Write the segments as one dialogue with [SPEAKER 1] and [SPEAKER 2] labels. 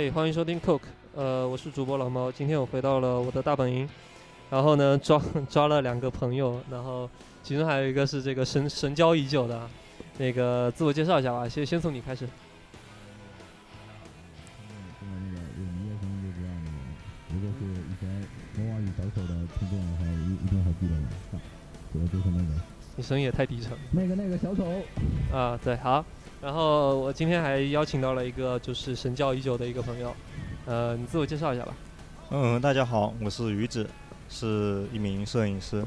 [SPEAKER 1] 嘿，欢迎收听 Coke，呃，我是主播老猫，今天我回到了我的大本营，然后呢抓 抓了两个朋友，然后其中还有一个是这个神神交已久的，那个自我介绍一下吧，先先从你开始。你声音也太低沉。
[SPEAKER 2] 那个那个小丑。
[SPEAKER 1] 啊，对，好。然后我今天还邀请到了一个就是神交已久的一个朋友，呃，你自我介绍一下吧。
[SPEAKER 3] 嗯，大家好，我是鱼子，是一名摄影师。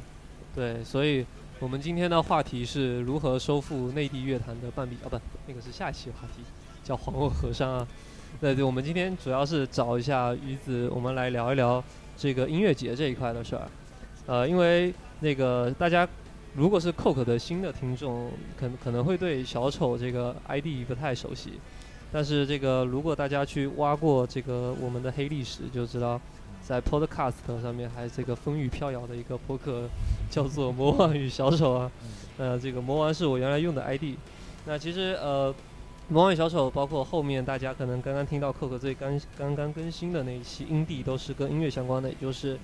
[SPEAKER 1] 对，所以我们今天的话题是如何收复内地乐坛的半壁啊，不，那个是下一期话题，叫黄鹤河山啊。对对，我们今天主要是找一下鱼子，我们来聊一聊这个音乐节这一块的事儿。呃，因为那个大家如果是 Coke 的新的听众，可可能会对小丑这个 ID 不太熟悉，但是这个如果大家去挖过这个我们的黑历史，就知道在 Podcast 上面还这个风雨飘摇的一个播客叫做《魔王与小丑》啊。呃，这个魔王是我原来用的 ID。那其实呃，魔王与小丑包括后面大家可能刚刚听到 Coke 最刚刚刚更新的那一期音地都是跟音乐相关的，也就是。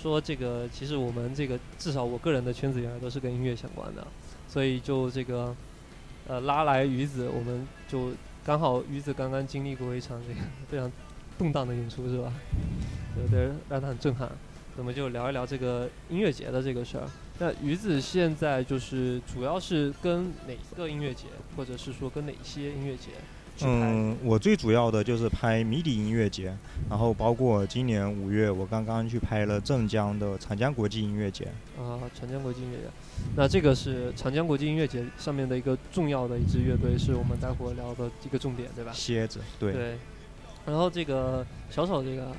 [SPEAKER 1] 说这个，其实我们这个至少我个人的圈子原来都是跟音乐相关的，所以就这个，呃，拉来鱼子，我们就刚好鱼子刚刚经历过一场这个非常动荡的演出，是吧？有点，让他很震撼。那么就聊一聊这个音乐节的这个事儿。那鱼子现在就是主要是跟哪个音乐节，或者是说跟哪些音乐节？
[SPEAKER 3] 嗯，我最主要的就是拍迷笛音乐节，然后包括今年五月，我刚刚去拍了镇江的长江国际音乐节。
[SPEAKER 1] 啊，长江国际音乐节，那这个是长江国际音乐节上面的一个重要的一支乐队，是我们待会儿聊的一个重点，对吧？
[SPEAKER 3] 蝎子，对。
[SPEAKER 1] 对。然后这个小丑，这个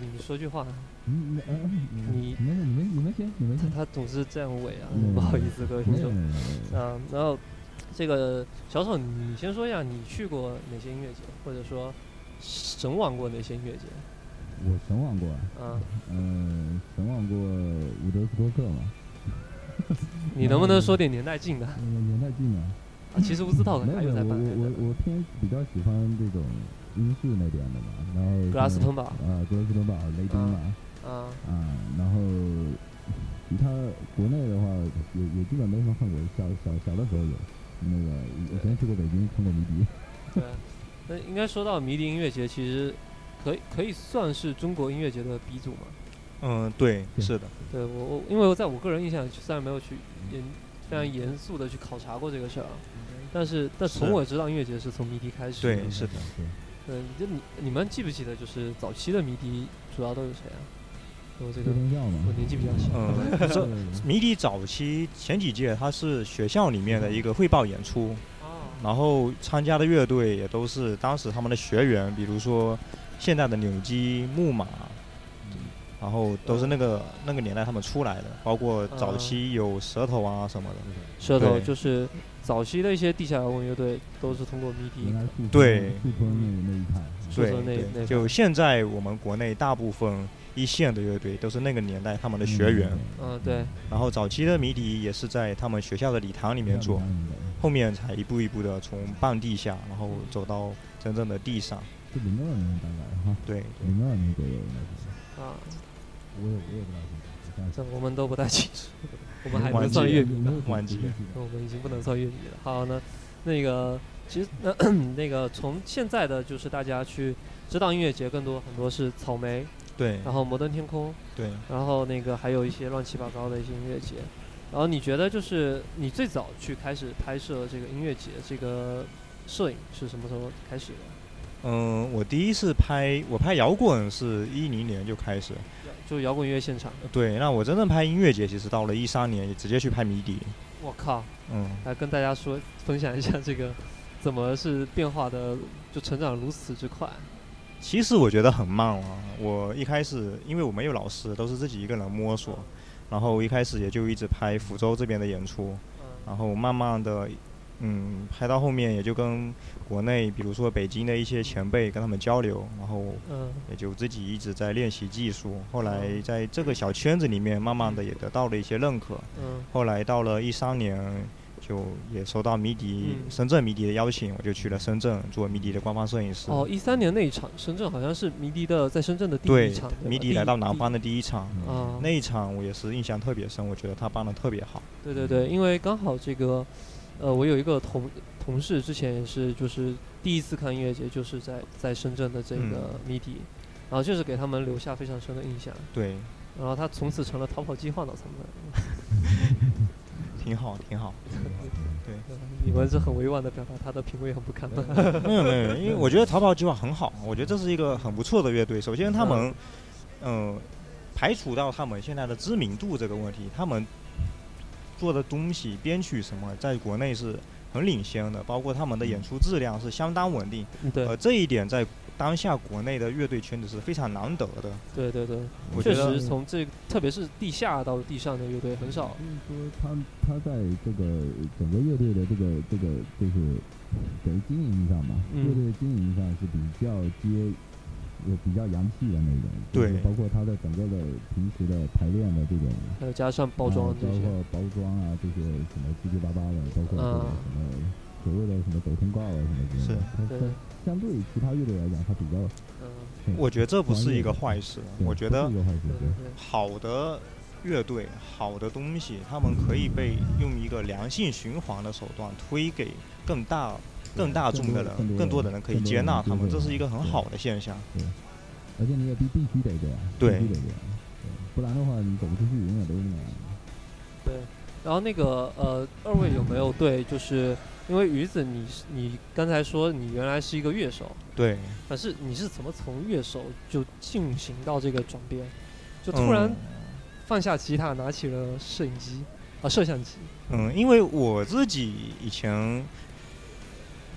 [SPEAKER 1] 你说句话。
[SPEAKER 2] 嗯嗯
[SPEAKER 1] 你
[SPEAKER 2] 你们你们你们先你们先。
[SPEAKER 1] 他总是这样尾啊，不好意思各位听众。嗯，然后。这个小丑，你先说一下，你去过哪些音乐节，或者说神往过哪些音乐节？
[SPEAKER 2] 我神往过
[SPEAKER 1] 啊，
[SPEAKER 2] 嗯，神往过伍德斯托克嘛。
[SPEAKER 1] 你能不能说点年代近的？
[SPEAKER 2] 年代近的。
[SPEAKER 1] 啊，其实伍兹道克还有在办。
[SPEAKER 2] 我我我偏比较喜欢这种英式那边的嘛，然后
[SPEAKER 1] 格拉斯滕堡
[SPEAKER 2] 啊，格拉斯滕堡、雷丁嘛，
[SPEAKER 1] 啊
[SPEAKER 2] 啊，然后其他国内的话也也基本没什么看过，小小小的时候有。那个以前去过北京看过迷笛，
[SPEAKER 1] 对，那应该说到迷笛音乐节，其实可以可以算是中国音乐节的鼻祖嘛。
[SPEAKER 3] 嗯，对，是的。
[SPEAKER 1] 对我我，因为我在我个人印象，虽然没有去严非常严肃的去考察过这个事儿，但是但从我知道音乐节是从迷笛开始。
[SPEAKER 3] 对，是的。
[SPEAKER 1] 嗯，就你你们记不记得，就是早期的迷笛主要都有谁啊？我这个我年纪比较小。
[SPEAKER 3] 嗯，这迷笛早期前几届，它是学校里面的一个汇报演出，然后参加的乐队也都是当时他们的学员，比如说现在的扭机、木马，然后都是那个那个年代他们出来的，包括早期有舌头啊什么的。
[SPEAKER 1] 舌头就是早期的一些地下摇滚乐队，都是通过迷笛。
[SPEAKER 3] 对。
[SPEAKER 1] 对
[SPEAKER 3] 对，就现在我们国内大部分。一线的乐队都是那个年代他们的学员，
[SPEAKER 1] 嗯对。
[SPEAKER 3] 然后早期的迷笛也是在他们学校的礼堂里面做，后面才一步一步的从半地下，然后走到真正的地上。
[SPEAKER 2] 是零二年大概哈？
[SPEAKER 3] 对，
[SPEAKER 2] 零二年左右应该是。
[SPEAKER 1] 啊。
[SPEAKER 2] 我也我也不太清楚。
[SPEAKER 1] 这我们都不太清楚，我们还能算乐迷
[SPEAKER 3] 呢？晚期。
[SPEAKER 1] 我们已经不能算乐迷了。好，那那个其实那 那个从现在的就是大家去知道音乐节更多很多是草莓。
[SPEAKER 3] 对，
[SPEAKER 1] 然后摩登天空，
[SPEAKER 3] 对，
[SPEAKER 1] 然后那个还有一些乱七八糟的一些音乐节，然后你觉得就是你最早去开始拍摄这个音乐节，这个摄影是什么时候开始的？
[SPEAKER 3] 嗯，我第一次拍我拍摇滚是一零年就开始，
[SPEAKER 1] 就摇滚乐现场。
[SPEAKER 3] 对，那我真正拍音乐节其实到了一三年，直接去拍迷笛。
[SPEAKER 1] 我靠，
[SPEAKER 3] 嗯，
[SPEAKER 1] 来跟大家说分享一下这个怎么是变化的，就成长如此之快。
[SPEAKER 3] 其实我觉得很慢了。我一开始因为我没有老师，都是自己一个人摸索，然后一开始也就一直拍福州这边的演出，然后慢慢的，嗯，拍到后面也就跟国内，比如说北京的一些前辈跟他们交流，然后也就自己一直在练习技术。后来在这个小圈子里面，慢慢的也得到了一些认可。后来到了一三年，就也收到迷笛、
[SPEAKER 1] 嗯。
[SPEAKER 3] 深圳迷笛的邀请，我就去了深圳做迷笛的官方摄影师。
[SPEAKER 1] 哦，一三年那一场，深圳好像是迷笛的在深圳的第一场，
[SPEAKER 3] 迷笛来到南方的第一场，
[SPEAKER 1] 啊，
[SPEAKER 3] 那一场我也是印象特别深，我觉得他办的特别好。
[SPEAKER 1] 对对对，因为刚好这个，呃，我有一个同同事之前也是就是第一次看音乐节，就是在在深圳的这
[SPEAKER 3] 嗯。
[SPEAKER 1] 个迷笛，然后就是给他们留下非常深的印象，
[SPEAKER 3] 对，
[SPEAKER 1] 然后他从此成了逃跑计划脑残粉。
[SPEAKER 3] 挺好，挺好。对，
[SPEAKER 1] 呃你们是很委婉的表达他的品味很不堪。
[SPEAKER 3] 没有没有，因为我觉得逃跑计划很好，我觉得这是一个很不错的乐队。首先他们，嗯、排除到他们现在的知名度这个问题，他们做的东西、编曲什么，在国内是很领先的，包括他们的演出质量是相当稳定。
[SPEAKER 1] 嗯对
[SPEAKER 3] 呃，这一点在当下国内的乐队圈子是非常难得的。
[SPEAKER 1] 对对对，
[SPEAKER 3] 我觉得
[SPEAKER 1] 确实从这特别是地下到地上的乐队很少。
[SPEAKER 2] 就是说他他在这个整个乐队的这个这个就是等于经营上嘛，
[SPEAKER 1] 嗯
[SPEAKER 2] 乐队的经营上是比较接。也比较洋气的那种，就是
[SPEAKER 3] 对
[SPEAKER 2] 包括他的整个的平时的排练的这种
[SPEAKER 1] 还有加上包装
[SPEAKER 2] 啊
[SPEAKER 1] 这些，
[SPEAKER 2] 包括包装啊这些什么七七八八的，包括这个
[SPEAKER 1] 嗯
[SPEAKER 2] 什么所谓的什么走通告啊什么之类
[SPEAKER 3] 是
[SPEAKER 2] 的，
[SPEAKER 1] 是。
[SPEAKER 2] 它相对于其他乐队来讲，它比较
[SPEAKER 1] 嗯，
[SPEAKER 3] 我觉得这不是一个坏事，我觉得好的乐队、好的东西，他们可以被用一个良性循环的手段推给更大、更大众的人，
[SPEAKER 2] 更多
[SPEAKER 3] 的人可以接纳他们，这是一个很好的现象。
[SPEAKER 2] 而且你也必必须得这样，
[SPEAKER 3] 对。
[SPEAKER 2] 必须得这样，对。不然的话你走不出去，永远都是那样。
[SPEAKER 1] 对，然后那个呃，二位有没有对，就是因为鱼子你是你刚才说你原来是一个乐手，
[SPEAKER 3] 对，
[SPEAKER 1] 但是你是怎么从乐手就进行到这个转变，就突然
[SPEAKER 3] 嗯。
[SPEAKER 1] 放下吉他，拿起了摄影机啊摄像机，
[SPEAKER 3] 嗯，因为我自己以前，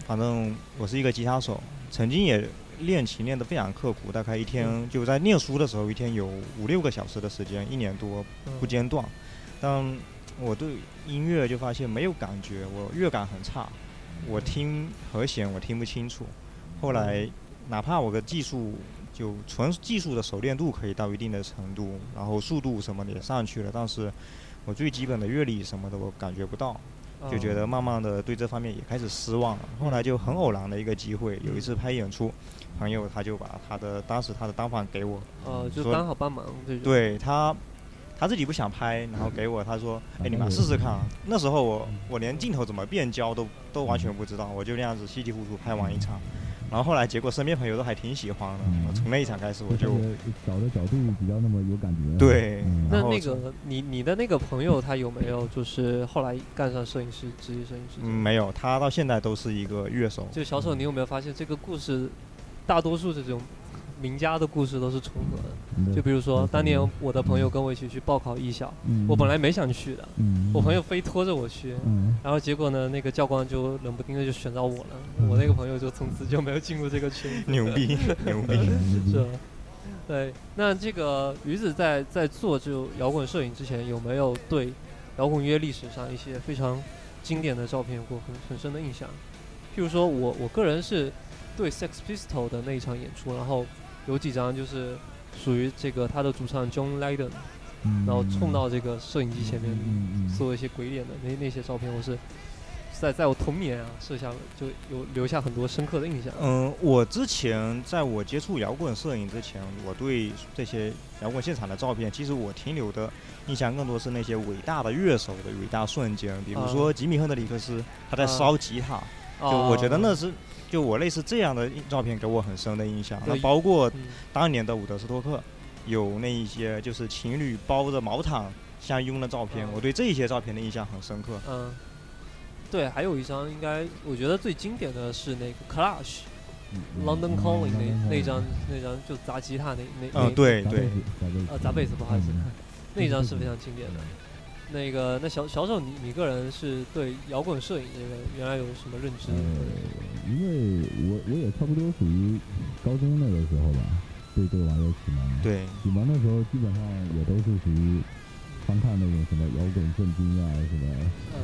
[SPEAKER 3] 反正我是一个吉他手，曾经也练琴练得非常刻苦，大概一天就在念书的时候，一天有五六个小时的时间，一年多不
[SPEAKER 1] 嗯
[SPEAKER 3] 间断。但我对音乐就发现没有感觉，我乐感很差，我听和弦我听不清楚。后来哪怕我的技术就纯技术的熟练度可以到一定的程度，然后速度什么的也上去了，但是我最基本的乐理什么的我感觉不到，就觉得
[SPEAKER 1] 啊
[SPEAKER 3] 慢慢的对这方面也开始失望了。后来就很偶然的一个机会，有一次拍演出，朋友他就把他的当时他的单反给我，
[SPEAKER 1] 呃就
[SPEAKER 3] 说
[SPEAKER 1] 刚好帮忙
[SPEAKER 3] 对他，他自己不想拍，然后给我，他说：“哎，你们试试看啊。”那时候我我连镜头怎么变焦都都完全不知道，我就那样子稀里糊涂拍完一场。然后后来结果身边朋友都还挺喜欢的，
[SPEAKER 2] 嗯
[SPEAKER 3] 从那一场开始我就
[SPEAKER 2] 找的角度比较那么有感觉。
[SPEAKER 3] 对
[SPEAKER 2] 嗯
[SPEAKER 1] 那那个你你的那个朋友他有没有就是后来干上摄影师职业摄影师
[SPEAKER 3] 嗯？没有，他到现在都是一个乐手。
[SPEAKER 1] 就小丑，你有没有发现这个故事，大多数这种名家的故事都是重合的？
[SPEAKER 2] 嗯
[SPEAKER 1] 就比如说
[SPEAKER 2] 嗯
[SPEAKER 1] 当年我的朋友跟我一起去报考艺校，
[SPEAKER 2] 嗯
[SPEAKER 1] 我本来没想去的，
[SPEAKER 2] 嗯
[SPEAKER 1] 我朋友非拖着我去，
[SPEAKER 2] 嗯
[SPEAKER 1] 然后结果呢，那个教官就冷不丁的就选到我了，
[SPEAKER 2] 嗯
[SPEAKER 1] 我那个朋友就从此就没有进入这个群。
[SPEAKER 3] 牛逼，牛逼！
[SPEAKER 2] 嗯
[SPEAKER 1] 是吧？对，那这个鱼子在在做就摇滚摄影之前，有没有对摇滚乐历史上一些非常经典的照片有过很很深的印象？譬如说我我个人是对 Sex Pistol 的那一场演出，然后有几张就是属于这个他的主唱 John Lydon，
[SPEAKER 2] 嗯。
[SPEAKER 1] 然后冲到这个摄影机前面做一些鬼脸的那那些照片，我是在在我童年啊摄下就有留下很多深刻的印象。
[SPEAKER 3] 嗯，我之前在我接触摇滚摄影之前，我对这些摇滚现场的照片，其实我停留的印象更多是那些伟大的乐手的伟大瞬间，比如说吉米·亨德里克斯他在
[SPEAKER 1] 啊。
[SPEAKER 3] 烧吉他，就我觉得那是就我类似这样的照片给我很深的印象。那包括
[SPEAKER 1] 嗯
[SPEAKER 3] 当年的伍德斯托克，有那一些就是情侣包着毛毯相拥的照片，
[SPEAKER 1] 嗯
[SPEAKER 3] 我对这些照片的印象很深刻。
[SPEAKER 1] 嗯，对，还有一张应该我觉得最经典的是那个 Clash
[SPEAKER 2] 嗯
[SPEAKER 1] London Calling 那
[SPEAKER 2] 嗯
[SPEAKER 1] 那张那张就砸吉他那那那
[SPEAKER 3] 嗯，对对
[SPEAKER 1] 呃砸贝斯不好意思
[SPEAKER 2] 嗯，
[SPEAKER 1] 那张是非常经典的。那个那小小手你你个人是对摇滚摄影这个原来有什么认知？
[SPEAKER 2] 呃，因为我我也差不多属于高中那个时候吧，对这个玩意儿启蒙。
[SPEAKER 3] 对，
[SPEAKER 2] 启蒙的时候基本上也都是属于翻看那种什么摇滚圣经啊，什么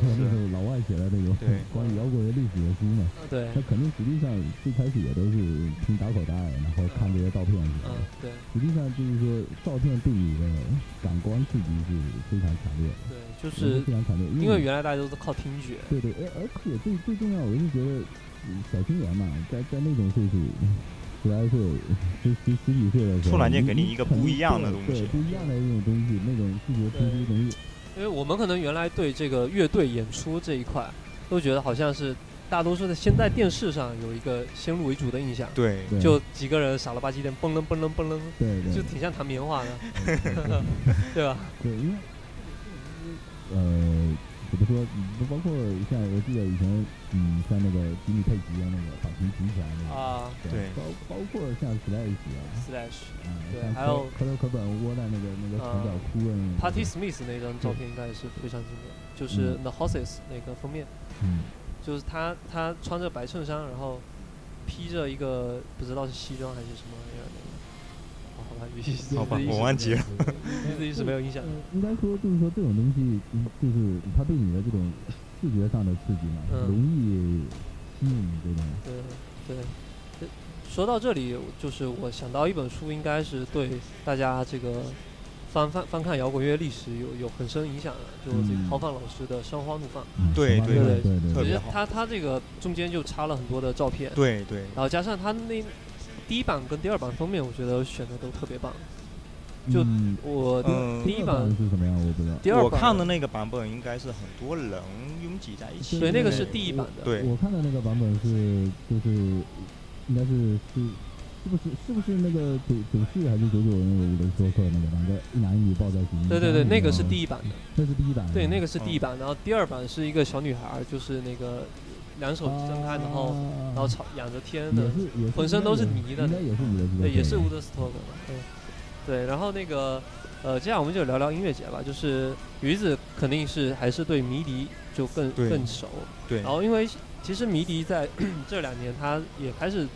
[SPEAKER 1] 嗯
[SPEAKER 2] 那种老外写的那种 关于摇滚的历史的书嘛。
[SPEAKER 1] 呃对，
[SPEAKER 2] 那肯定实际上最开始也都是听打口袋，然后看这些照片什么
[SPEAKER 1] 嗯
[SPEAKER 2] 的。
[SPEAKER 1] 对
[SPEAKER 2] 实际上就是说，照片对你的感官刺激是非常强烈的。
[SPEAKER 1] 对，就是
[SPEAKER 2] 非常强烈，
[SPEAKER 1] 因为原来大家都是靠听觉。
[SPEAKER 2] 对对，而而且最最重要，我是觉得小青年嘛，在在那种岁数。十来岁，十十十几岁的时候，
[SPEAKER 3] 突然间给你一个不一样的东西，
[SPEAKER 2] 不一样的一种东西，那种视觉冲击容易。
[SPEAKER 1] 因为我们可能原来对这个乐队演出这一块，都觉得好像是大多数的先在电视上有一个先入为主的印象，
[SPEAKER 3] 对，
[SPEAKER 1] 就几个人傻了吧唧的蹦楞蹦楞蹦楞，
[SPEAKER 2] 对对，
[SPEAKER 1] 就挺像弹棉花的，对吧？
[SPEAKER 2] 对，因为呃。怎么说？不包括像我记得以前，嗯，像那个吉米佩吉啊，那个把琴举起来那个
[SPEAKER 1] 啊，
[SPEAKER 3] 对，
[SPEAKER 2] 包包括像 Slash 啊
[SPEAKER 1] ，Slash，
[SPEAKER 2] 啊，
[SPEAKER 1] 对，还有
[SPEAKER 2] 科特科本窝在那个那个墙角哭的那个。
[SPEAKER 1] Party Smith 那张照片应该也是非常经典，就是 The Horses 那个封面，
[SPEAKER 2] 嗯，
[SPEAKER 1] 就是他他穿着白衬衫，然后披着一个不知道是西装还是什么玩意的。
[SPEAKER 3] 好吧，我忘记了，
[SPEAKER 1] 自己是没有印象。
[SPEAKER 2] 应该说，就是说这种东西，就是它对你的这种视觉上的刺激嘛，容易吸引这种。
[SPEAKER 1] 对对，说到这里，就是我想到一本书，应该是对大家这个翻翻翻看摇滚乐历史有有很深影响的，就是这个郝放老师的《生花怒放》。
[SPEAKER 3] 对对
[SPEAKER 2] 对对，
[SPEAKER 3] 特别好。
[SPEAKER 1] 他他这个中间就插了很多的照片。
[SPEAKER 3] 对对。
[SPEAKER 1] 然后加上他那。第一版跟第二版封面，我觉得选的都特别棒。就我第一版
[SPEAKER 2] 是什么样，我不知道。
[SPEAKER 1] 第二
[SPEAKER 3] 我看的那个版本应该是很多人拥挤在一起。
[SPEAKER 1] 对，那个是第一版的。
[SPEAKER 3] 对，
[SPEAKER 2] 我看的那个版本是就是应该是是是不是是不是那个九九四还是九九那个伍德斯托克那个两个一男一女抱在一起？
[SPEAKER 1] 对对对，那个是第一版的。
[SPEAKER 2] 这是第一版。
[SPEAKER 1] 对，那个是第一版，然后第二版是一个小女孩，就是那个。两手张开，然后然后朝仰着天的，浑身都是泥的，对，也是乌德斯托克的，对，对。然后那个，呃，接下来我们就聊聊音乐节吧。就是鱼子肯定是还是对迷笛就更更熟，
[SPEAKER 3] 对。
[SPEAKER 1] 然后因为其实迷笛在 这两年他也开始，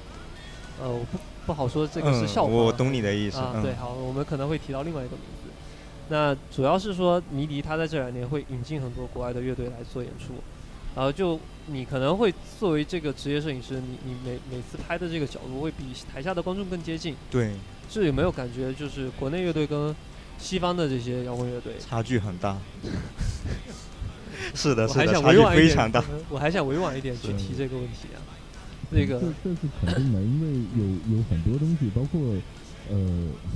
[SPEAKER 1] 呃，我不不好说这个是效果。
[SPEAKER 3] 我懂你的意思。
[SPEAKER 1] 啊，对，好，我们可能会提到另外一个名字。那主要是说迷笛他在这两年会引进很多国外的乐队来做演出。然后就你可能会作为这个职业摄影师，你你每每次拍的这个角度会比台下的观众更接近。
[SPEAKER 3] 对，
[SPEAKER 1] 这有没有感觉就是国内乐队跟西方的这些摇滚乐队
[SPEAKER 3] 差距很大？是的，是的，差距非常大。
[SPEAKER 1] 我还想委婉一点去提这个问题啊。那个
[SPEAKER 2] 这这是肯定的，因为有有很多东西，包括。呃，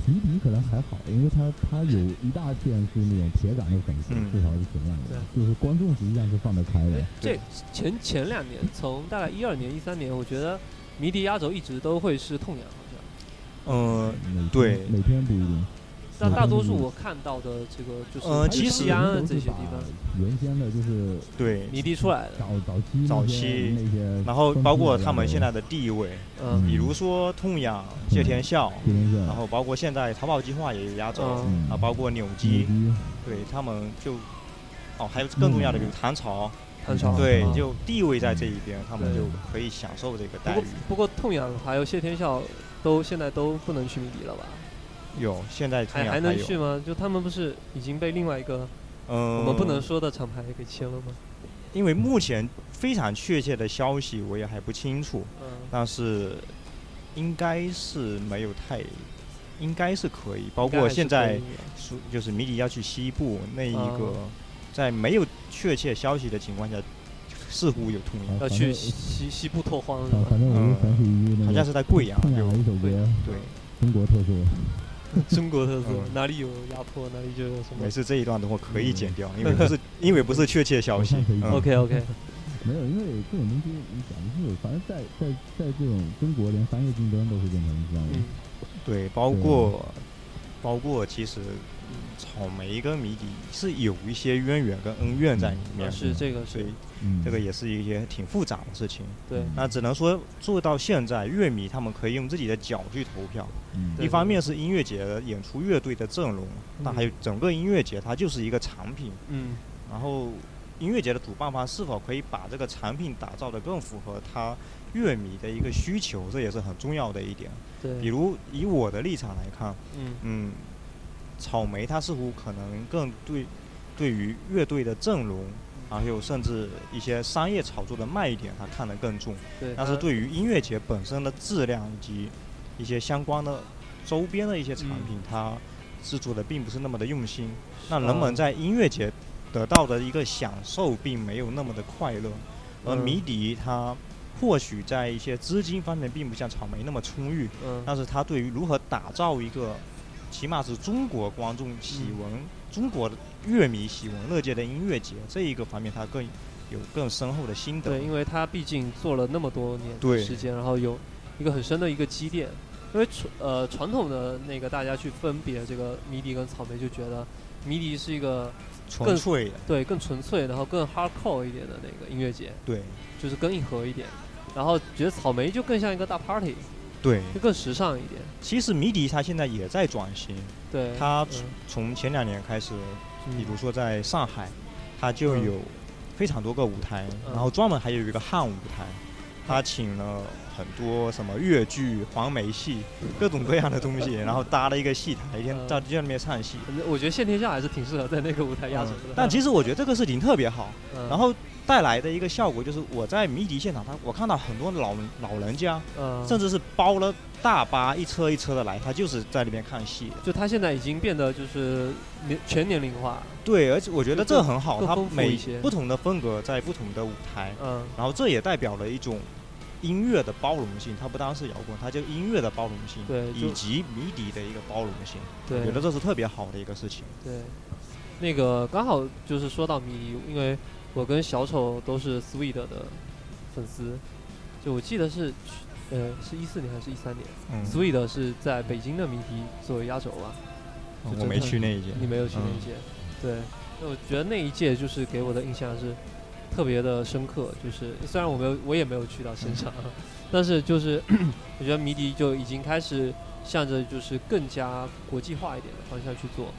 [SPEAKER 2] 迷笛可能还好，因为他他有一大片是那种铁杆的粉丝，至少是铁杆的，就是观众实际上是放得开的。
[SPEAKER 1] 这前前两年，从大概一二年、一三年，我觉得迷笛压轴一直都会是痛仰，好
[SPEAKER 3] 像。呃，对，
[SPEAKER 2] 每天不一定。
[SPEAKER 1] 但大多数我看到的这个就是
[SPEAKER 3] 呃，其实
[SPEAKER 1] 西安这些地方，
[SPEAKER 2] 原先的就是
[SPEAKER 3] 对
[SPEAKER 1] 迷笛出来的
[SPEAKER 2] 早早期
[SPEAKER 3] 早期
[SPEAKER 2] 那些，
[SPEAKER 3] 然后包括他们现在的地位，
[SPEAKER 1] 嗯，
[SPEAKER 3] 比如说痛仰、谢天笑，然后包括现在逃跑计划也有压轴，啊，包括扭机，对他们就哦，还有更重要的就是唐朝，
[SPEAKER 1] 唐朝
[SPEAKER 3] 对，就地位在这一边，他们就可以享受这个待遇。
[SPEAKER 1] 不过痛仰还有谢天笑都现在都不能去迷笛了吧？
[SPEAKER 3] 有，现在
[SPEAKER 1] 还
[SPEAKER 3] 还
[SPEAKER 1] 能去吗？就他们不是已经被另外一个，
[SPEAKER 3] 嗯，
[SPEAKER 1] 我们不能说的厂牌给签了吗？
[SPEAKER 3] 因为目前非常确切的消息我也还不清楚，
[SPEAKER 1] 嗯，
[SPEAKER 3] 但是应该是没有太，应该是可以。包括现在说就是谜底要去西部那一个，在没有确切消息的情况下，似乎有通
[SPEAKER 1] 要去西西部拓荒，
[SPEAKER 2] 反正我想起一
[SPEAKER 3] 好像是在贵阳，
[SPEAKER 2] 有一首歌，
[SPEAKER 3] 对，
[SPEAKER 2] 中国特色。
[SPEAKER 1] 中国特色，哪里有压迫，哪里就有什么。
[SPEAKER 3] 没事，这一段的话可以剪掉，因为不是，因为不是确切消息。
[SPEAKER 1] OK OK。
[SPEAKER 2] 没有，因为这种东西你讲的是，反正在在在这种中国，连商业竞争都是变成这样的。
[SPEAKER 3] 对，包括包括其实。草莓跟迷笛是有一些渊源跟恩怨在里面，
[SPEAKER 1] 是这个，
[SPEAKER 3] 所以这个也是一些挺复杂的事情。
[SPEAKER 1] 对，
[SPEAKER 3] 那只能说做到现在，乐迷他们可以用自己的脚去投票。一方面是音乐节的演出乐队的阵容，那还有整个音乐节它就是一个产品。
[SPEAKER 1] 嗯。
[SPEAKER 3] 然后音乐节的主办方是否可以把这个产品打造的更符合他乐迷的一个需求，这也是很重要的一点。
[SPEAKER 1] 对。
[SPEAKER 3] 比如以我的立场来看，
[SPEAKER 1] 嗯
[SPEAKER 3] 嗯。草莓它似乎可能更对，对于乐队的阵容，还有甚至一些商业炒作的卖点，它看得更重。
[SPEAKER 1] 对。
[SPEAKER 3] 但是对于音乐节本身的质量以及一些相关的周边的一些产品，它制作的并不是那么的用心。那人们在音乐节得到的一个享受并没有那么的快乐，而迷笛它或许在一些资金方面并不像草莓那么充裕，
[SPEAKER 1] 嗯，
[SPEAKER 3] 但是它对于如何打造一个，起码是中国观众喜闻、中国的乐迷喜闻乐见的音乐节这一个方面，他更有更深厚的心得。
[SPEAKER 1] 对，因为他毕竟做了那么多年
[SPEAKER 3] 对
[SPEAKER 1] 时间，然后有一个很深的一个积淀。因为传呃传统的那个大家去分别这个迷笛跟草莓，就觉得迷笛是一个
[SPEAKER 3] 纯粹的，
[SPEAKER 1] 对更纯粹，然后更 hardcore 一点的那个音乐节，
[SPEAKER 3] 对，
[SPEAKER 1] 就是更硬核一点。然后觉得草莓就更像一个大 party，
[SPEAKER 3] 对，
[SPEAKER 1] 就更时尚一点。
[SPEAKER 3] 其实迷笛它现在也在转型，
[SPEAKER 1] 对，
[SPEAKER 3] 它
[SPEAKER 1] 嗯
[SPEAKER 3] 从前两年开始，
[SPEAKER 1] 嗯
[SPEAKER 3] 比如说在上海，它就
[SPEAKER 1] 嗯
[SPEAKER 3] 有非常多个舞台，
[SPEAKER 1] 嗯
[SPEAKER 3] 然后专门还有一个汉舞台，它请了很多什么越剧、黄梅戏，各种各样的东西，然后搭了一个戏台，一天
[SPEAKER 1] 到
[SPEAKER 3] 在在那边唱戏。
[SPEAKER 1] 我觉得谢天笑还是挺适合在那个舞台压轴的。
[SPEAKER 3] 但其实我觉得这个事情特别好，
[SPEAKER 1] 嗯
[SPEAKER 3] 然后带来的一个效果就是我在迷笛现场，他我看到很多老老人家，
[SPEAKER 1] 嗯，
[SPEAKER 3] 甚至是包了大巴一车一车的来，他就是在里面看戏。
[SPEAKER 1] 就他现在已经变得就是年全年龄化。
[SPEAKER 3] 对，而且我觉得这很好，它
[SPEAKER 1] 更丰富
[SPEAKER 3] 每不同的风格在不同的舞台，
[SPEAKER 1] 嗯，
[SPEAKER 3] 然后这也代表了一种音乐的包容性，它不单是摇滚，它就音乐的包容性，
[SPEAKER 1] 对
[SPEAKER 3] 以及迷笛的一个包容性，
[SPEAKER 1] 对
[SPEAKER 3] 我觉得这是特别好的一个事情。
[SPEAKER 1] 对，那个刚好就是说到迷笛，因为我跟小丑都是 Sweet 的粉丝，就我记得是去呃是一四年还是一三年、
[SPEAKER 3] 嗯
[SPEAKER 1] ，s w e e t 是在北京的迷笛作为压轴吧，就
[SPEAKER 3] 我没去那一届，
[SPEAKER 1] 你没有去那一
[SPEAKER 3] 嗯。
[SPEAKER 1] 届，对，那我觉得那一届就是给我的印象是特别的深刻，就是虽然我没有我也没有去到现场，但是就是 我觉得迷笛就已经开始向着就是更加国际化一点的方向去做，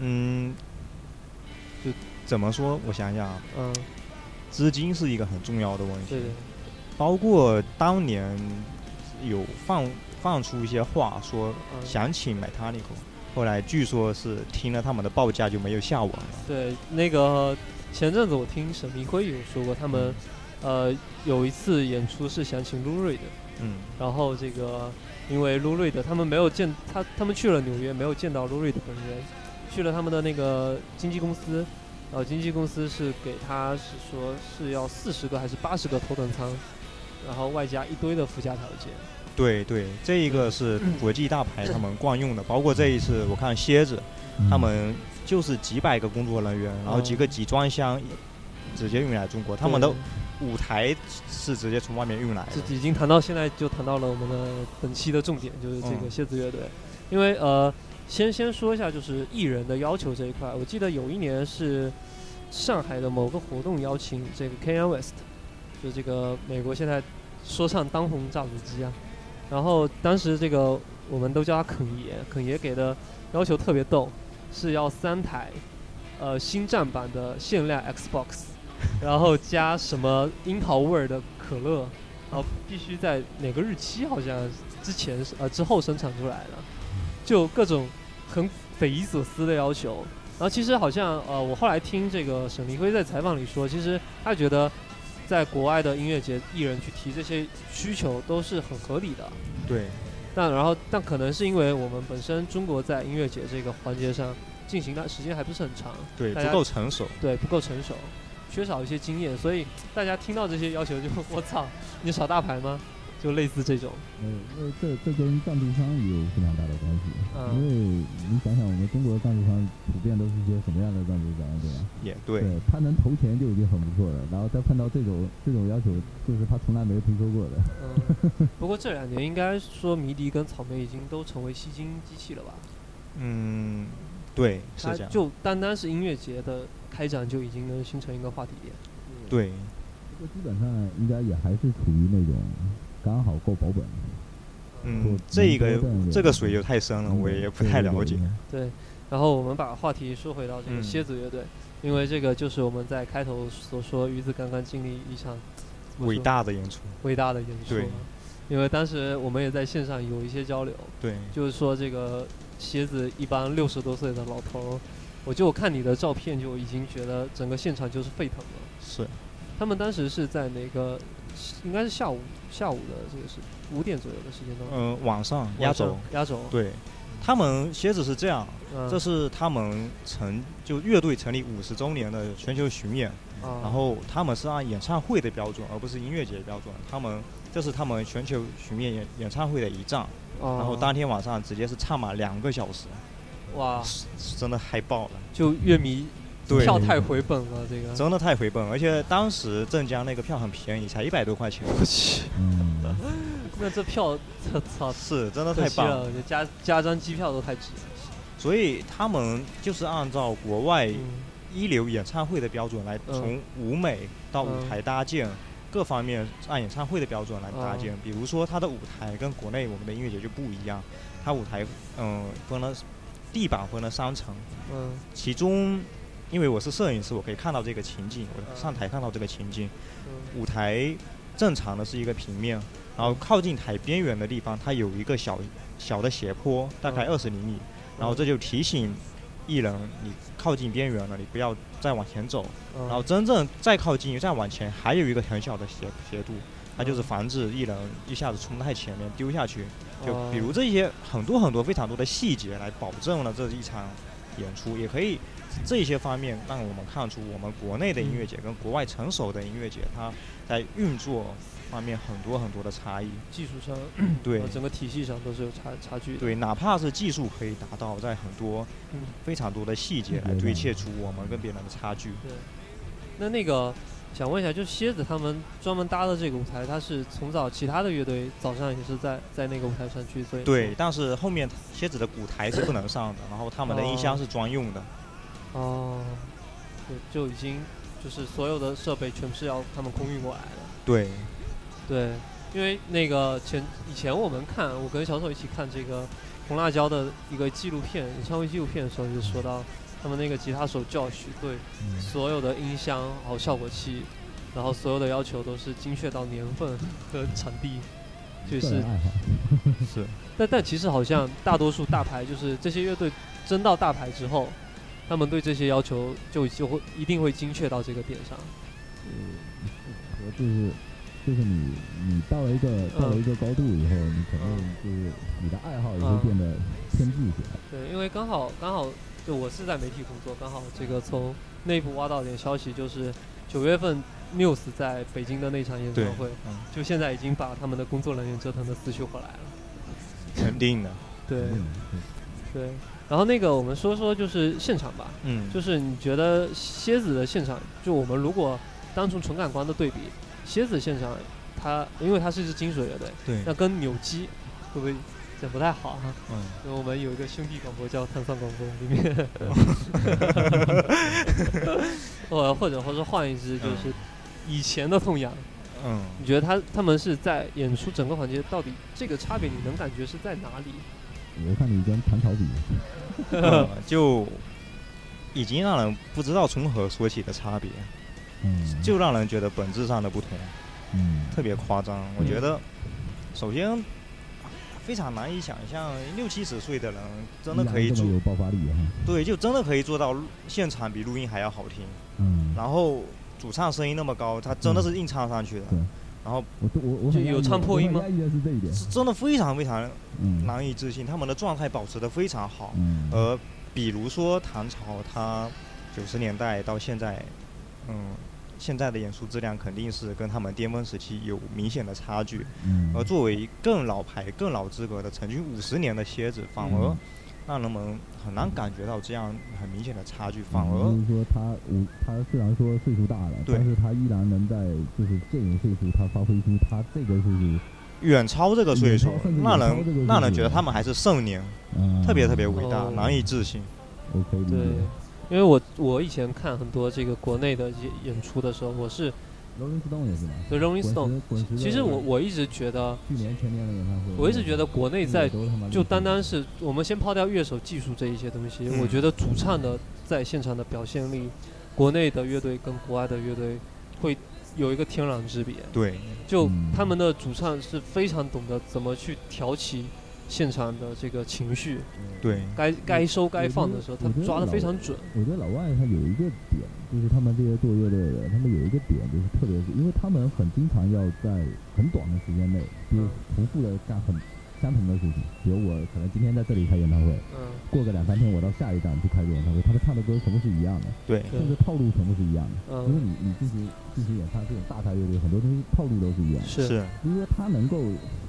[SPEAKER 3] 嗯，就怎么说？我想想啊，
[SPEAKER 1] 嗯，
[SPEAKER 3] 资金是一个很重要的问题。
[SPEAKER 1] 对，对。
[SPEAKER 3] 包括当年有放放出一些话说
[SPEAKER 1] 嗯。
[SPEAKER 3] 想请 Metallica，后来据说是听了他们的报价就没有下文了。
[SPEAKER 1] 对，那个前阵子我听沈明辉有说过，他们呃有一次演出是想请 Lou Reed，
[SPEAKER 3] 嗯。
[SPEAKER 1] 然后这个因为 Lou Reed 他们没有见他，他们去了纽约没有见到 Lou Reed 本人，去了他们的那个经纪公司，然后经纪公司是给他是说是要四十个还是八十个头等舱，然后外加一堆的附加条件。
[SPEAKER 3] 对对，这一个是国际大牌他们惯用的，包括这一次我看蝎子，
[SPEAKER 2] 嗯
[SPEAKER 3] 他们就是几百个工作人员，然后几个集装箱直接运来中国，他们的舞台是直接从外面运来的。
[SPEAKER 1] 这已经谈到现在，就谈到了我们的本期的重点，就是这个
[SPEAKER 3] 嗯
[SPEAKER 1] 蝎子乐队。因为呃，先先说一下就是艺人的要求这一块，我记得有一年是上海的某个活动邀请这个 Kanye West，就这个美国现在说唱当红炸子鸡啊。然后当时这个我们都叫他肯爷，肯爷给的要求特别逗，是要三台呃星战版的限量 Xbox，然后加什么樱桃味儿的可乐，然后必须在哪个日期好像之前呃之后生产出来的，就各种很匪夷所思的要求。然后其实好像呃，我后来听这个沈黎辉在采访里说，其实他觉得在国外的音乐节艺人去提这些需求都是很合理的。
[SPEAKER 3] 对，
[SPEAKER 1] 但然后但可能是因为我们本身中国在音乐节这个环节上进行的时间还不是很长，
[SPEAKER 3] 对，不够成熟。
[SPEAKER 1] 对，不够成熟，缺少一些经验，所以大家听到这些要求就 我操，你耍大牌吗？就类似这种，
[SPEAKER 2] 呃，那这这跟赞助商也有非常大的关系，
[SPEAKER 1] 嗯
[SPEAKER 2] 因为你想想，我们中国的赞助商普遍都是一些什么样的赞助商，对吧？
[SPEAKER 3] 也对，
[SPEAKER 2] 他能投钱就已经很不错了，然后再碰到这种这种要求，就是他从来没有听说过的。
[SPEAKER 1] 嗯，不过这两年应该说迷笛跟草莓已经都成为吸金机器了吧？
[SPEAKER 3] 嗯，对，是这样。
[SPEAKER 1] 就单单是音乐节的开展就已经能形成一个话题点。
[SPEAKER 3] 对，
[SPEAKER 2] 不过基本上应该也还是处于那种刚好够保本。
[SPEAKER 3] 嗯，这个这个水就太深了，我也不太了解。
[SPEAKER 1] 对，然后我们把话题说回到这个
[SPEAKER 3] 嗯
[SPEAKER 1] 蝎子乐队，因为这个就是我们在开头所说，鱼子刚刚经历一场
[SPEAKER 3] 伟大的演出，
[SPEAKER 1] 伟大的演出
[SPEAKER 3] 对
[SPEAKER 1] 啊。因为当时我们也在线上有一些交流，
[SPEAKER 3] 对，
[SPEAKER 1] 就是说这个蝎子一般六十多岁的老头，我就看你的照片就已经觉得整个现场就是沸腾了。
[SPEAKER 3] 是，
[SPEAKER 1] 他们当时是在哪个？应该是下午下午的这个是五点左右的时间段。
[SPEAKER 3] 嗯，晚上压轴，
[SPEAKER 1] 压轴。
[SPEAKER 3] 对，他们蝎子是这样，这是他们成就乐队成立五十周年的全球巡演，然后他们是按演唱会的标准，而不是音乐节标准。他们这是他们全球巡演演演唱会的一站，然后当天晚上直接是唱满两个小时，
[SPEAKER 1] 哇，
[SPEAKER 3] 真的嗨爆了！
[SPEAKER 1] 就乐迷。票太回本了，这个
[SPEAKER 3] 真的太回本，而且当时镇江那个票很便宜，才一百多块钱。
[SPEAKER 1] 我去，那这票，操，
[SPEAKER 3] 是真的太棒了，
[SPEAKER 1] 加加张机票都太值。
[SPEAKER 3] 所以他们就是按照国外一流演唱会的标准来，从舞美到舞台搭建各方面按演唱会的标准来搭建。比如说，它的舞台跟国内我们的音乐节就不一样，它舞台嗯分了地板分了三层，嗯，其中。因为我是摄影师，我可以看到这个情景，我上台看到这个情景。舞台正常的是一个平面，然后靠近台边缘的地方，它有一个小小的斜坡，大概二十厘米。然后这就提醒艺人，你靠近边缘了，你不要再往前走。然后真正再靠近、再往前，还有一个很小的斜斜度，它就是防止艺人一下子冲太前面丢下去。就比如这些很多很多非常多的细节，来保证了这一场演出，也可以。这些方面让我们看出，我们国内的音乐节跟国外成熟的音乐节，它在运作方面很多很多的差异。
[SPEAKER 1] 技术上，
[SPEAKER 3] 对
[SPEAKER 1] 整个体系上都是有差差距。
[SPEAKER 3] 对，哪怕是技术可以达到，在很多非常多的细节来堆砌出我们跟别人的差距。
[SPEAKER 1] 对。那那个想问一下，就蝎子他们专门搭的这个舞台，它是从早其他的乐队早上也是在在那个舞台上去所以
[SPEAKER 3] 对，但是后面蝎子的舞台是不能上的，然后他们的音箱是专用的。
[SPEAKER 1] 哦，就就已经就是所有的设备全部是要他们空运过来的。
[SPEAKER 3] 对，
[SPEAKER 1] 对，因为那个前以前我们看，我跟小丑一起看这个红辣椒的一个纪录片，演唱会纪录片的时候，就说到他们那个吉他手 Josh 对所有的音箱还有效果器，然后所有的要求都是精确到年份和场地，就是
[SPEAKER 3] 是。
[SPEAKER 1] 但但其实好像大多数大牌就是这些乐队争到大牌之后。他们对这些要求就就会一定会精确到这个点上。
[SPEAKER 2] 嗯，和就是就是你你到了一个到了一个高度以后，你可能就是你的爱好也会变得偏执起来。
[SPEAKER 1] 对，因为刚好刚好就我是在媒体工作，刚好这个从内部挖到点消息，就是九月份 Muse 在北京的那场演唱会，就现在已经把他们的工作人员折腾的死去活来了。
[SPEAKER 3] 肯定的。
[SPEAKER 1] 对。对。然后那个，我们说说就是现场吧。嗯。就是你觉得蝎子的现场，就我们如果单纯纯感官的对比，蝎子现场，它因为它是一支金属乐队，
[SPEAKER 3] 对。
[SPEAKER 1] 那跟扭机会不会这不太好哈？嗯。因为我们有一个兄弟广播叫碳酸广播，里面。呃，或者或者换一支，就是以前的痛痒。嗯。你觉得他他们是在演出整个环节到底这个差别，你能感觉是在哪里？
[SPEAKER 2] 我看你跟唐朝比，
[SPEAKER 3] 就已经让人不知道从何说起的差别，嗯，就让人觉得本质上的不同，嗯，特别夸张。我觉得，首先非常难以想象六七十岁的人真的可以做
[SPEAKER 2] 有爆发力哈，
[SPEAKER 3] 对，就真的可以做到现场比录音还要好听，嗯，然后主唱声音那么高，他真的是硬唱上去的。然后
[SPEAKER 2] 我我我
[SPEAKER 1] 有唱破音吗？
[SPEAKER 3] 是真的非常非常难以置信，他们的状态保持的非常好。而比如说唐朝，他九十年代到现在，嗯，现在的演出质量肯定是跟他们巅峰时期有明显的差距。而作为更老牌、更老资格的，曾经五十年的蝎子，反而。让人们很难感觉到这样很明显的差距，反而
[SPEAKER 2] 就是说他我他虽然说岁数大了，但是他依然能在就是这种岁数他发挥出他这个岁数
[SPEAKER 3] 远超这个岁数，让人让人觉得他们还是盛年，特别特别伟大，难以置信。
[SPEAKER 1] 对，因为我我以前看很多这个国内的演演出的时候，我是。
[SPEAKER 2] Rolling Stone 也是吗？对
[SPEAKER 1] ，Rolling Stone。其实我我一直觉得，
[SPEAKER 2] 去年前年的演唱会，
[SPEAKER 1] 我一直觉得国内在就单单是我们先抛掉乐手技术这一些东西，我觉得主唱的在现场的表现力，国内的乐队跟国外的乐队会有一个天壤之别。
[SPEAKER 3] 对，
[SPEAKER 1] 就他们的主唱是非常懂得怎么去挑起。现场的这个情绪，
[SPEAKER 3] 对，
[SPEAKER 1] 该该收该放的时候，他抓的非常准。
[SPEAKER 2] 我觉得老外他有一个点，就是他们这些做乐队的，他们有一个点，就是特别是因为他们很经常要在很短的时间内，就重复的干很相同的事情，比如我可能今天在这里开演唱会，
[SPEAKER 1] 嗯，
[SPEAKER 2] 过个两三天我到下一站去开个演唱会，他们唱的歌全部是一样的，
[SPEAKER 3] 对，
[SPEAKER 2] 甚至套路全部是一样的。
[SPEAKER 1] 嗯
[SPEAKER 2] 因为你你进行进行演唱这种大牌乐队，很多东西套路都是一样的。
[SPEAKER 1] 是，
[SPEAKER 3] 是，
[SPEAKER 2] 就是说他能够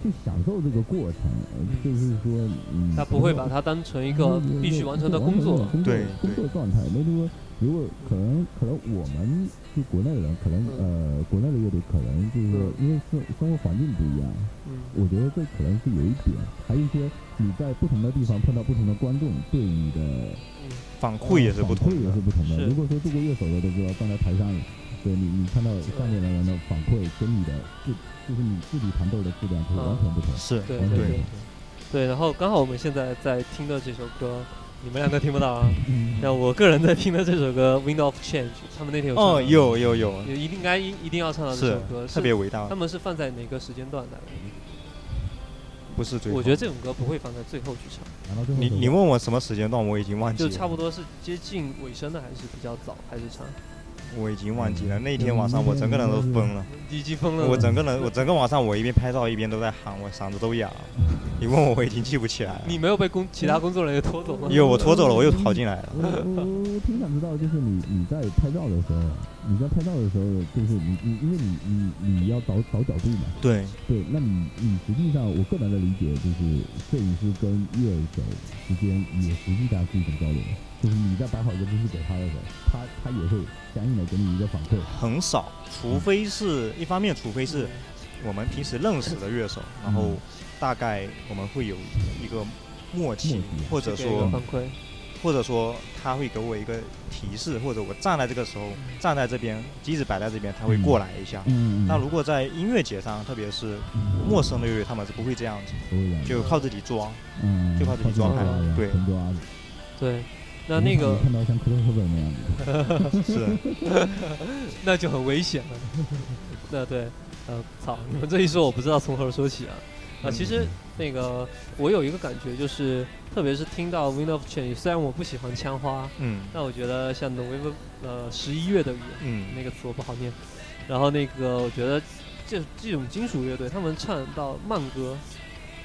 [SPEAKER 2] 去享受这个过程，呃就是说，嗯，
[SPEAKER 1] 他不会把它当成一个必须完成的工作。
[SPEAKER 2] 工作
[SPEAKER 3] 对
[SPEAKER 2] 工作状态。那就是说，如果可能可能我们就国内的人，可能呃国内的乐队可能就是说，因为生生活环境不一样，
[SPEAKER 1] 嗯
[SPEAKER 2] 我觉得这可能是有一点。还有一些你在不同的地方碰到不同的观众，对你的
[SPEAKER 1] 嗯
[SPEAKER 3] 反馈也是不同的
[SPEAKER 2] 反馈也是。不同的。如果说做过乐手的都知道，站在台上，对你你看到上面的人的反馈跟你的就就是你自己弹奏的质量是完全不同。
[SPEAKER 3] 是，
[SPEAKER 1] 对
[SPEAKER 2] 完全不
[SPEAKER 1] 对对
[SPEAKER 2] 同。
[SPEAKER 1] 对，然后刚好我们现在在听的这首歌，你们两个听不到啊。
[SPEAKER 2] 嗯
[SPEAKER 1] 像我个人在听的这首歌《Wind of Change》，他们那天有唱
[SPEAKER 3] 哦，有有有，
[SPEAKER 1] 有一定该一一定要唱到这首歌，
[SPEAKER 3] 特别伟大
[SPEAKER 1] 他，们是放在哪个时间段的？
[SPEAKER 3] 不是最后。
[SPEAKER 1] 我觉得这种歌不会放在最后去唱，
[SPEAKER 3] 你你问我什么时间段，我已经忘记了，
[SPEAKER 1] 就差不多是接近尾声的，还是比较早开始唱？
[SPEAKER 3] 我已经忘记了。那天晚上我整个人都疯了，
[SPEAKER 1] 已经疯了。
[SPEAKER 3] 我整个人我整个晚上我一边拍照一边都在喊，我嗓子都哑了。你问我，我已经记不起来了。
[SPEAKER 1] 你没有被工其他工作人员拖走吗？
[SPEAKER 3] 有我拖走了，我又跑进来了。
[SPEAKER 2] 我我我挺想知道，就是你你在拍照的时候，你在拍照的时候，就是你你因为你你你要找找角度嘛，
[SPEAKER 3] 对，
[SPEAKER 2] 对，那你你实际上我个人的理解就是，摄影师跟乐手之间也实际上是一种交流，就是你在摆好一个姿势给他的时候，他他也会相应的给你一个反馈。
[SPEAKER 3] 很少，除非是一方面，除非是我们平时认识的乐手，然后大概我们会有一个默契
[SPEAKER 2] 默契，
[SPEAKER 3] 或者
[SPEAKER 1] 给一个
[SPEAKER 3] 说
[SPEAKER 1] 反馈，
[SPEAKER 3] 或者说他会给我一个提示，或者我站在这个时候站在这边，机子摆在这边，他会过来一下。
[SPEAKER 2] 嗯
[SPEAKER 3] 那如果在音乐节上，特别是陌生的乐队，他们是不会这样子，就靠自己装。
[SPEAKER 2] 嗯，
[SPEAKER 3] 就靠自己抓
[SPEAKER 1] 拍
[SPEAKER 3] 对。
[SPEAKER 1] 对。那那个
[SPEAKER 2] 看到像克林赫本那样子，
[SPEAKER 3] 是，
[SPEAKER 1] 那就很危险了。那对，呃，操，你们这一说，我不知道从何说起啊。啊，其实那个我有一个感觉，就是特别是听到《Wind of Change》，虽然我不喜欢枪花，
[SPEAKER 3] 嗯
[SPEAKER 1] 但我觉得像 November 呃十一月的雨
[SPEAKER 3] 嗯，
[SPEAKER 1] 那个词我不好念，然后那个我觉得这这种金属乐队，他们唱到慢歌，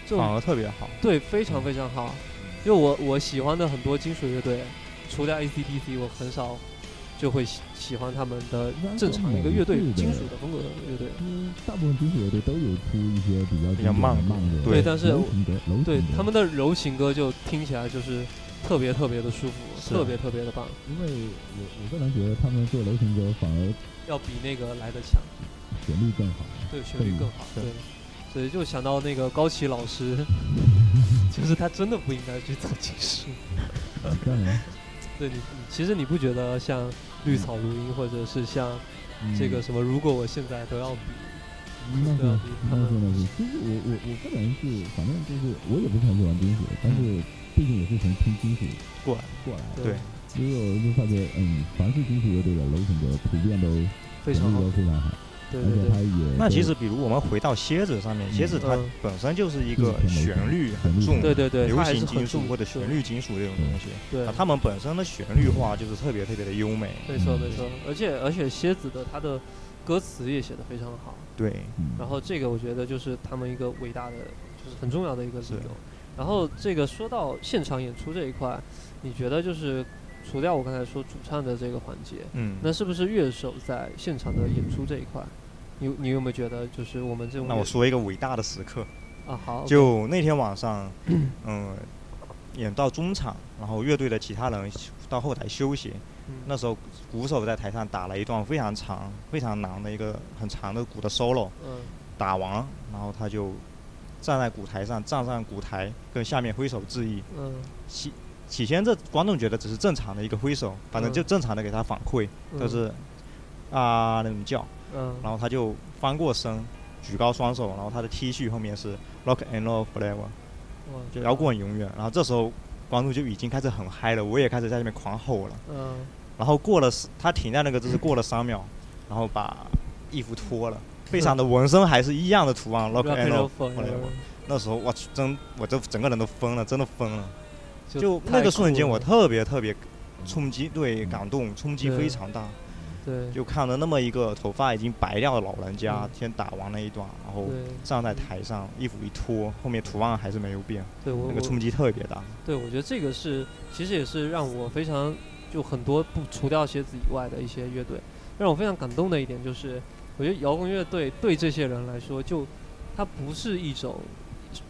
[SPEAKER 1] 这种
[SPEAKER 3] 反而特别好。
[SPEAKER 1] 对非常非常好。因为我我喜欢的很多金属乐队，除了 AC/DC，我很少就会喜喜欢他们的正常一个乐队金属的风格的乐队。
[SPEAKER 2] 嗯，大部分金属乐队都有出一些比较
[SPEAKER 3] 比较慢
[SPEAKER 2] 慢的，
[SPEAKER 3] 对
[SPEAKER 1] 但是对他们的柔情歌就听起来就是特别特别的舒服，特别特别的棒，
[SPEAKER 2] 因为我我个人觉得他们做流行歌反而
[SPEAKER 1] 要比那个来的强，
[SPEAKER 2] 旋律更好。
[SPEAKER 1] 对旋律更好。对，所以就想到那个高旗老师，就是他真的不应该去做金属。
[SPEAKER 2] 当然，
[SPEAKER 1] 对你，其实你不觉得像绿草如茵，或者是像
[SPEAKER 2] 嗯
[SPEAKER 1] 这个什么，如果我现在都要比，
[SPEAKER 2] 那是那是那是，其实我我我个人是，反正就是我也不是很喜欢金属，但是毕竟也是从听金属
[SPEAKER 3] 过来
[SPEAKER 2] 过来的。
[SPEAKER 3] 对，
[SPEAKER 2] 所以我就发觉，嗯，凡是金属乐队的流行的，普遍都
[SPEAKER 1] 非常好
[SPEAKER 2] 旋律都。非常好，
[SPEAKER 1] 对对对，
[SPEAKER 3] 那其实，比如我们回到蝎子上面，蝎子它
[SPEAKER 1] 嗯。
[SPEAKER 3] 本身就是一个
[SPEAKER 2] 嗯
[SPEAKER 3] 旋律很重、
[SPEAKER 1] 对对对，
[SPEAKER 3] 流行金属或者旋律金属这种东西。
[SPEAKER 1] 对。
[SPEAKER 3] 啊，，他们本身的旋律化就是特别特别的优美。
[SPEAKER 1] 没错
[SPEAKER 2] 嗯。
[SPEAKER 1] 没错，而且而且蝎子的它的歌词也写得非常好，
[SPEAKER 3] 对，
[SPEAKER 2] 嗯。
[SPEAKER 1] 然后这个我觉得就是他们一个伟大的，就是很重要的一个理
[SPEAKER 3] 是。
[SPEAKER 1] 由。然后这个说到现场演出这一块，你觉得就是除掉我刚才说主唱的这个环节，
[SPEAKER 3] 嗯，
[SPEAKER 1] 那是不是乐手在现场的演出这一块，你你有没有觉得就是我们这种
[SPEAKER 3] 那我说一个伟大的时刻，
[SPEAKER 1] 啊好，
[SPEAKER 3] 就那天晚上，嗯，演到中场，然后乐队的其他人到后台休息，
[SPEAKER 1] 嗯。
[SPEAKER 3] 那时候鼓手在台上打了一段非常长、非常难的一个很长的鼓的 solo，
[SPEAKER 1] 嗯。
[SPEAKER 3] 打完，然后他就站在鼓台上，站上鼓台跟下面挥手致意。
[SPEAKER 1] 嗯
[SPEAKER 3] 起起先这观众觉得只是正常的一个挥手，反正
[SPEAKER 1] 嗯
[SPEAKER 3] 就正常的给他反馈，
[SPEAKER 1] 嗯
[SPEAKER 3] 就是啊那种叫，
[SPEAKER 1] 嗯
[SPEAKER 3] 然后他就翻过身，举高双手，然后他的 T 恤后面是 Rock and Roll Forever，就摇滚永远。然后这时候观众就已经开始很嗨了，我也开始在里面狂吼了。
[SPEAKER 1] 嗯
[SPEAKER 3] 然后过了他停在那个姿势 过了三秒，然后把衣服脱了，背上的纹身还是一样的图案 Rock and Roll Forever。那时候我去真我就整个人都疯了，真的疯了。就那个瞬间，我特别特别冲击，对，感动，冲击非常大。
[SPEAKER 1] 对，
[SPEAKER 3] 就看了那么一个头发已经白掉的老人家，先打完了一段，然后站在台上，衣服一脱，后面图案还是没有变，
[SPEAKER 1] 对我，
[SPEAKER 3] 那个冲击特别大。
[SPEAKER 1] 对，我觉得这个是其实也是让我非常就很多不除掉鞋子以外的一些乐队，让我非常感动的一点就是，我觉得摇滚乐队对这些人来说，就它不是一种。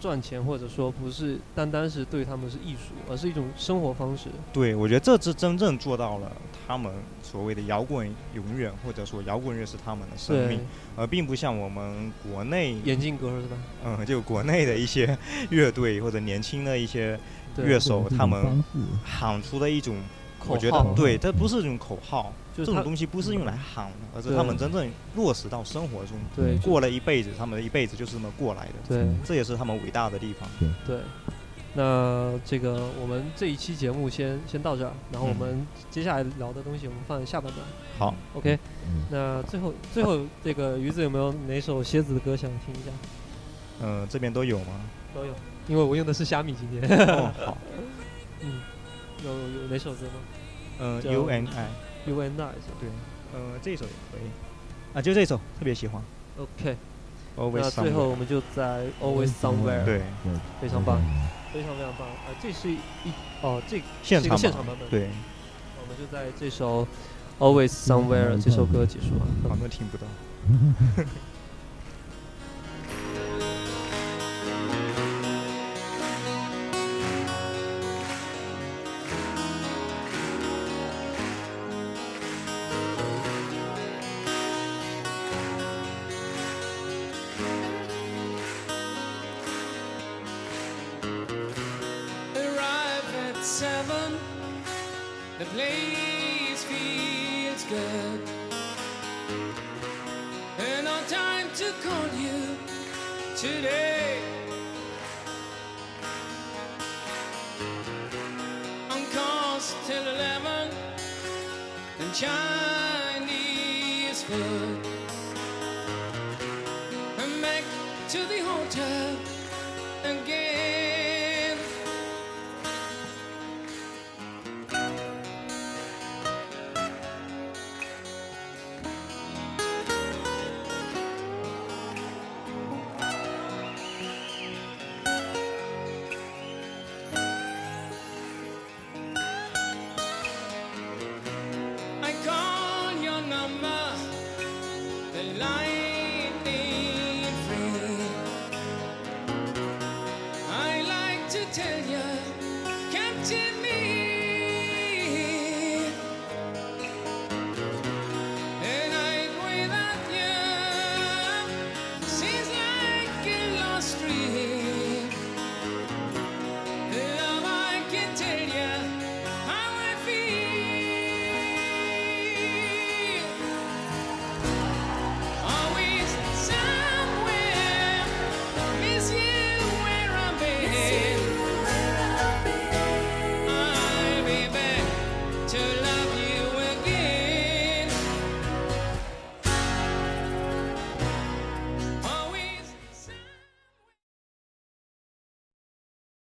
[SPEAKER 1] 赚钱，或者说不是单单是对他们是艺术，而是一种生活方式。
[SPEAKER 3] 对，我觉得这是真正做到了他们所谓的摇滚永远，或者说摇滚乐是他们的生命，而并不像我们国内
[SPEAKER 1] 眼镜哥是吧？
[SPEAKER 3] 嗯，就国内的一些乐队或者年轻的一些乐手，他们喊出的一种，我觉得对，这不是一种口号。就这种东西不是用来喊的，而是他们真正落实到生活中。
[SPEAKER 1] 对，
[SPEAKER 3] 过了一辈子，他们的一辈子就是这么过来的。
[SPEAKER 1] 对，
[SPEAKER 3] 这也是他们伟大的地方。
[SPEAKER 1] 对，那这个我们这一期节目先先到这儿，然后我们接下来聊的东西我们放在下半段。
[SPEAKER 3] 好
[SPEAKER 1] ，OK。那最后最后这个鱼子有没有哪首蝎子的歌想听一下？
[SPEAKER 3] 嗯，这边都有吗？
[SPEAKER 1] 都有，因为我用的是虾米今天。
[SPEAKER 3] 哦，好。
[SPEAKER 1] 嗯，有有哪首歌吗？
[SPEAKER 3] 嗯，U N I。
[SPEAKER 1] U N I
[SPEAKER 3] 对，呃，这首也可以，啊，就这首特别喜欢。
[SPEAKER 1] OK，那最后我们就在 Always Somewhere，
[SPEAKER 3] 对，
[SPEAKER 1] 非常棒，非常非常棒。啊，这是一哦，这
[SPEAKER 3] 现场
[SPEAKER 1] 现场版本。
[SPEAKER 3] 对，
[SPEAKER 1] 我们就在这首 Always Somewhere 这首歌结束了，
[SPEAKER 3] 反正听不到。